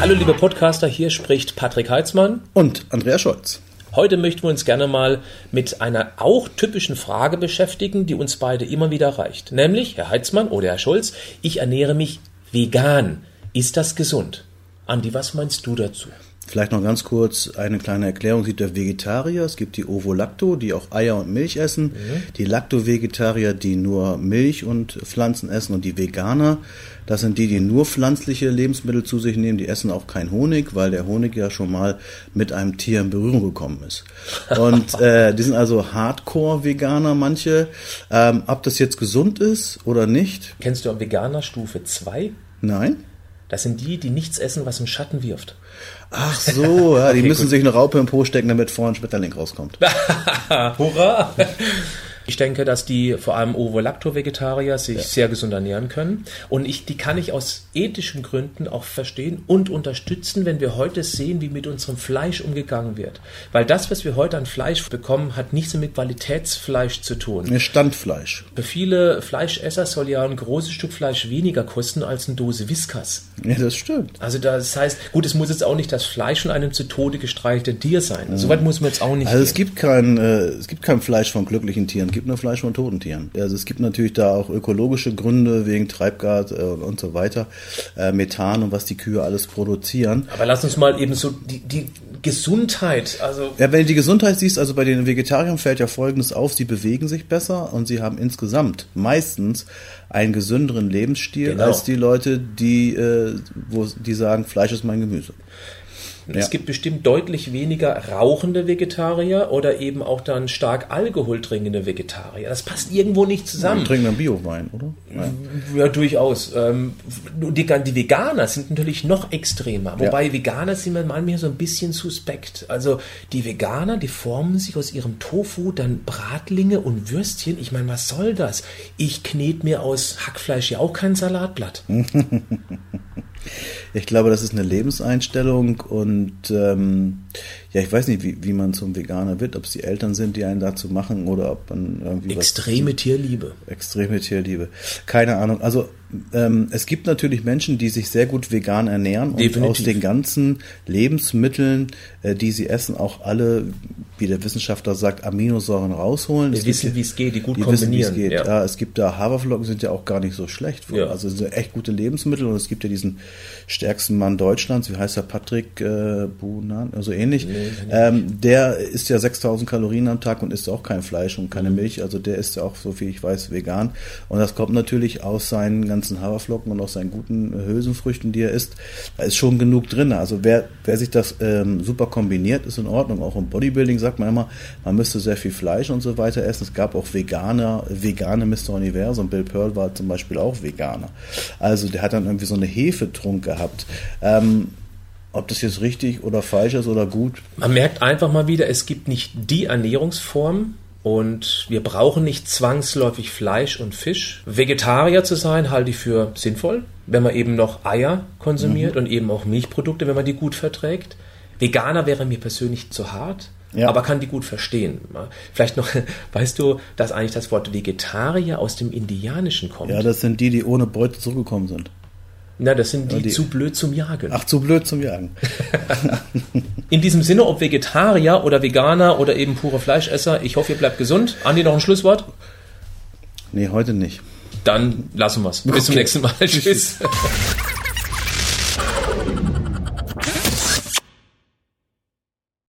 Hallo liebe Podcaster, hier spricht Patrick Heitzmann und Andrea Scholz. Heute möchten wir uns gerne mal mit einer auch typischen Frage beschäftigen, die uns beide immer wieder erreicht. Nämlich, Herr Heitzmann oder Herr Scholz, ich ernähre mich vegan. Ist das gesund? Andi, was meinst du dazu? Vielleicht noch ganz kurz eine kleine Erklärung. Es gibt ja Vegetarier, es gibt die Ovo-Lacto, die auch Eier und Milch essen. Mhm. Die Lacto-Vegetarier, die nur Milch und Pflanzen essen. Und die Veganer, das sind die, die nur pflanzliche Lebensmittel zu sich nehmen. Die essen auch kein Honig, weil der Honig ja schon mal mit einem Tier in Berührung gekommen ist. Und äh, die sind also Hardcore-Veganer, manche. Ähm, ob das jetzt gesund ist oder nicht. Kennst du Veganer Stufe 2? Nein. Das sind die, die nichts essen, was im Schatten wirft. Ach so, ja, die müssen gut. sich eine Raupe im Po stecken, damit vorne ein Schmetterling rauskommt. Hurra! Ich denke, dass die vor allem Ovo-Lacto-Vegetarier sich ja. sehr gesund ernähren können. Und ich, die kann ich aus ethischen Gründen auch verstehen und unterstützen, wenn wir heute sehen, wie mit unserem Fleisch umgegangen wird. Weil das, was wir heute an Fleisch bekommen, hat nichts mit Qualitätsfleisch zu tun. Standfleisch. Für viele Fleischesser soll ja ein großes Stück Fleisch weniger kosten als eine Dose Whiskas. Ja, das stimmt. Also das heißt, gut, es muss jetzt auch nicht das Fleisch von einem zu Tode gestreichelte Tier sein. Mhm. Soweit muss man jetzt auch nicht. Also gehen. es gibt kein, äh, es gibt kein Fleisch von glücklichen Tieren gibt nur Fleisch von toten Tieren. Also es gibt natürlich da auch ökologische Gründe wegen Treibgas äh, und so weiter, äh, Methan und was die Kühe alles produzieren. Aber lass uns mal eben so die, die Gesundheit, also. Ja, wenn du die Gesundheit siehst, also bei den Vegetariern fällt ja Folgendes auf, sie bewegen sich besser und sie haben insgesamt meistens einen gesünderen Lebensstil genau. als die Leute, die, äh, wo, die sagen, Fleisch ist mein Gemüse. Ja. Es gibt bestimmt deutlich weniger rauchende Vegetarier oder eben auch dann stark Alkohol trinkende Vegetarier. Das passt irgendwo nicht zusammen. Die trinken dann Biowein, oder? Ja, ja durchaus. Ähm, die, die, Veganer sind natürlich noch extremer. Wobei ja. Veganer sind manchmal so ein bisschen suspekt. Also die Veganer, die formen sich aus ihrem Tofu dann Bratlinge und Würstchen. Ich meine, was soll das? Ich knete mir aus Hackfleisch ja auch kein Salatblatt. Ich glaube, das ist eine Lebenseinstellung und ähm, ja, ich weiß nicht, wie, wie man zum Veganer wird, ob es die Eltern sind, die einen dazu machen oder ob man irgendwie. Extreme was, Tierliebe. Extreme Tierliebe. Keine Ahnung. Also ähm, es gibt natürlich Menschen, die sich sehr gut vegan ernähren Definitiv. und aus den ganzen Lebensmitteln, äh, die sie essen, auch alle, wie der Wissenschaftler sagt, Aminosäuren rausholen. Die wissen, wie es geht, die gut die kombinieren. Wissen, ja. ja. es gibt da Haferflocken, sind ja auch gar nicht so schlecht. Ja. Also sind echt gute Lebensmittel und es gibt ja diesen stärksten Mann Deutschlands, wie heißt er, Patrick äh, Bunan, also ähnlich. Nee ähm, der isst ja 6000 Kalorien am Tag und isst auch kein Fleisch und keine mhm. Milch. Also der ist ja auch, so viel ich weiß, vegan. Und das kommt natürlich aus seinen ganzen Haferflocken und aus seinen guten Hülsenfrüchten, die er isst. Da ist schon genug drin. Also wer, wer sich das ähm, super kombiniert, ist in Ordnung. Auch im Bodybuilding sagt man immer, man müsste sehr viel Fleisch und so weiter essen. Es gab auch Veganer, vegane Mr. Universum. Bill Pearl war zum Beispiel auch Veganer. Also der hat dann irgendwie so eine Hefetrunk gehabt. Ähm, ob das jetzt richtig oder falsch ist oder gut. Man merkt einfach mal wieder, es gibt nicht die Ernährungsform und wir brauchen nicht zwangsläufig Fleisch und Fisch. Vegetarier zu sein halte ich für sinnvoll, wenn man eben noch Eier konsumiert mhm. und eben auch Milchprodukte, wenn man die gut verträgt. Veganer wäre mir persönlich zu hart. Ja. aber kann die gut verstehen. Vielleicht noch, weißt du, dass eigentlich das Wort Vegetarier aus dem Indianischen kommt? Ja, das sind die, die ohne Beute zurückgekommen sind. Na, das sind die, ja, die, zu blöd zum Jagen. Ach, zu blöd zum Jagen. In diesem Sinne, ob Vegetarier oder Veganer oder eben pure Fleischesser, ich hoffe, ihr bleibt gesund. Andi, noch ein Schlusswort? Nee, heute nicht. Dann lassen wir es. Bis okay. zum nächsten Mal. Tschüss.